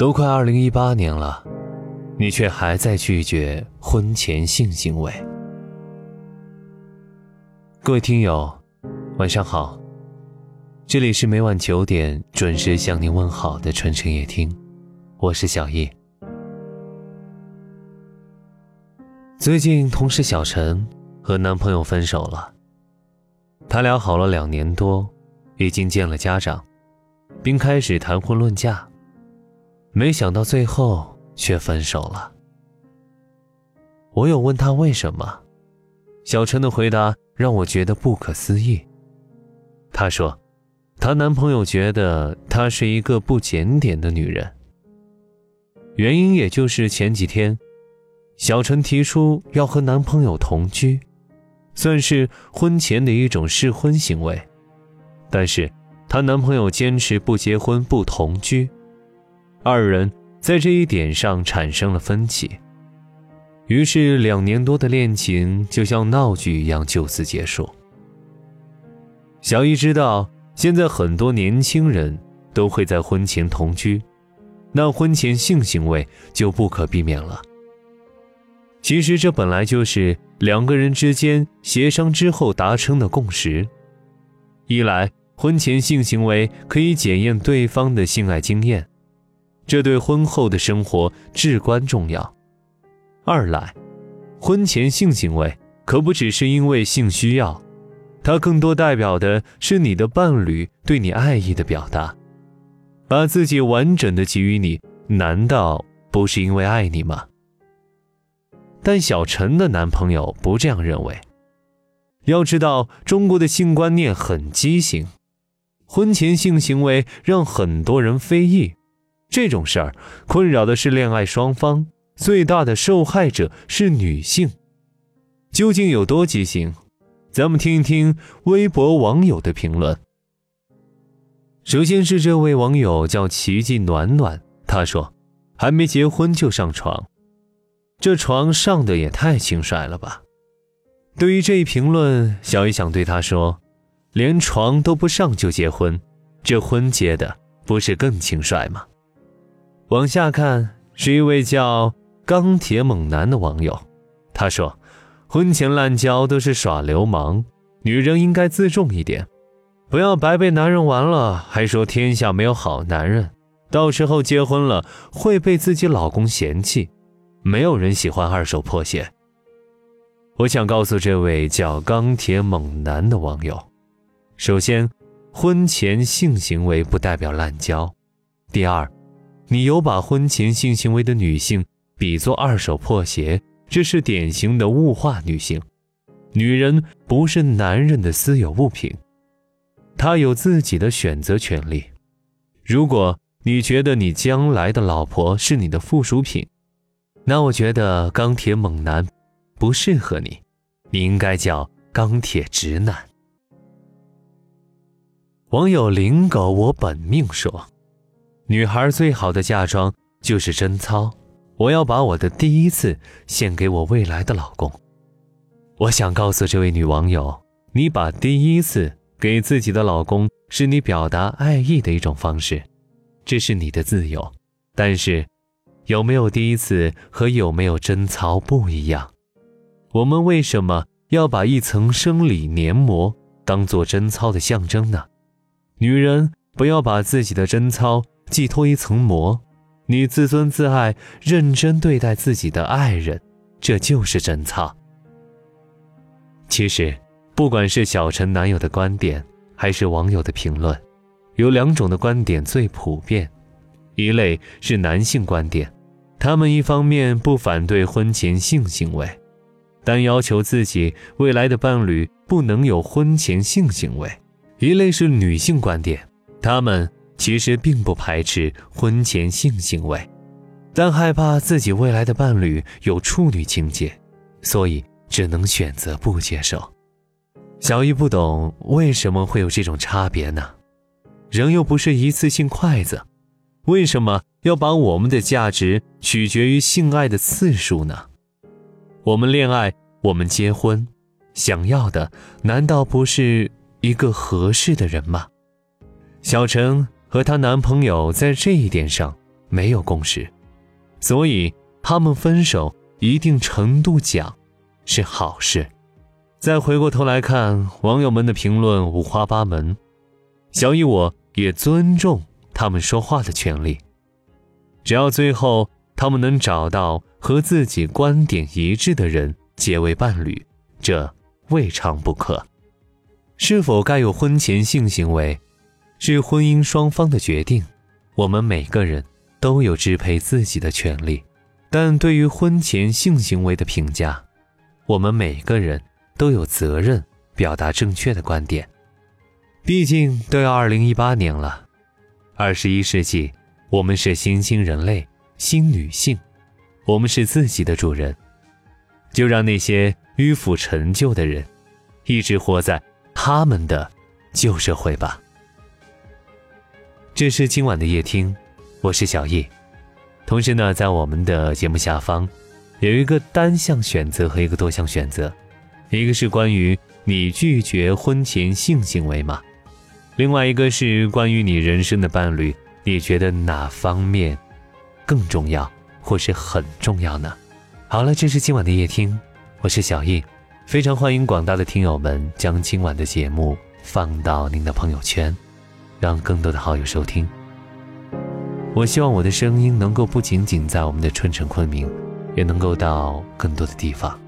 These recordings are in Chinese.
都快二零一八年了，你却还在拒绝婚前性行为。各位听友，晚上好，这里是每晚九点准时向您问好的春晨夜听，我是小叶。最近同事小陈和男朋友分手了，他俩好了两年多，已经见了家长，并开始谈婚论嫁。没想到最后却分手了。我有问他为什么，小陈的回答让我觉得不可思议。他说，她男朋友觉得她是一个不检点的女人。原因也就是前几天，小陈提出要和男朋友同居，算是婚前的一种试婚行为，但是她男朋友坚持不结婚不同居。二人在这一点上产生了分歧，于是两年多的恋情就像闹剧一样就此结束。小易知道，现在很多年轻人都会在婚前同居，那婚前性行为就不可避免了。其实这本来就是两个人之间协商之后达成的共识，一来婚前性行为可以检验对方的性爱经验。这对婚后的生活至关重要。二来，婚前性行为可不只是因为性需要，它更多代表的是你的伴侣对你爱意的表达，把自己完整的给予你，难道不是因为爱你吗？但小陈的男朋友不这样认为。要知道，中国的性观念很畸形，婚前性行为让很多人非议。这种事儿困扰的是恋爱双方，最大的受害者是女性。究竟有多畸形？咱们听一听微博网友的评论。首先是这位网友叫奇迹暖暖，他说：“还没结婚就上床，这床上的也太轻率了吧？”对于这一评论，小姨想对他说：“连床都不上就结婚，这婚结的不是更轻率吗？”往下看是一位叫钢铁猛男的网友，他说：“婚前滥交都是耍流氓，女人应该自重一点，不要白被男人玩了，还说天下没有好男人，到时候结婚了会被自己老公嫌弃。没有人喜欢二手破鞋。”我想告诉这位叫钢铁猛男的网友：首先，婚前性行为不代表滥交；第二。你有把婚前性行为的女性比作二手破鞋，这是典型的物化女性。女人不是男人的私有物品，她有自己的选择权利。如果你觉得你将来的老婆是你的附属品，那我觉得钢铁猛男不适合你，你应该叫钢铁直男。网友林狗我本命说。女孩最好的嫁妆就是贞操。我要把我的第一次献给我未来的老公。我想告诉这位女网友，你把第一次给自己的老公，是你表达爱意的一种方式，这是你的自由。但是，有没有第一次和有没有贞操不一样。我们为什么要把一层生理黏膜当做贞操的象征呢？女人不要把自己的贞操。寄托一层膜，你自尊自爱，认真对待自己的爱人，这就是贞操。其实，不管是小陈男友的观点，还是网友的评论，有两种的观点最普遍。一类是男性观点，他们一方面不反对婚前性行为，但要求自己未来的伴侣不能有婚前性行为；一类是女性观点，他们。其实并不排斥婚前性行为，但害怕自己未来的伴侣有处女情节，所以只能选择不接受。小易不懂为什么会有这种差别呢？人又不是一次性筷子，为什么要把我们的价值取决于性爱的次数呢？我们恋爱，我们结婚，想要的难道不是一个合适的人吗？小陈。和她男朋友在这一点上没有共识，所以他们分手一定程度讲是好事。再回过头来看网友们的评论五花八门，小以我也尊重他们说话的权利，只要最后他们能找到和自己观点一致的人结为伴侣，这未尝不可。是否该有婚前性行为，是婚姻双方的决定。我们每个人都有支配自己的权利，但对于婚前性行为的评价，我们每个人都有责任表达正确的观点。毕竟都要二零一八年了，二十一世纪，我们是新兴人类、新女性，我们是自己的主人。就让那些迂腐陈旧的人，一直活在。他们的旧社会吧。这是今晚的夜听，我是小易。同时呢，在我们的节目下方有一个单项选择和一个多项选择，一个是关于你拒绝婚前性行为吗？另外一个是关于你人生的伴侣，你觉得哪方面更重要，或是很重要呢？好了，这是今晚的夜听，我是小易。非常欢迎广大的听友们将今晚的节目放到您的朋友圈，让更多的好友收听。我希望我的声音能够不仅仅在我们的春城昆明，也能够到更多的地方。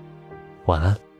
晚安。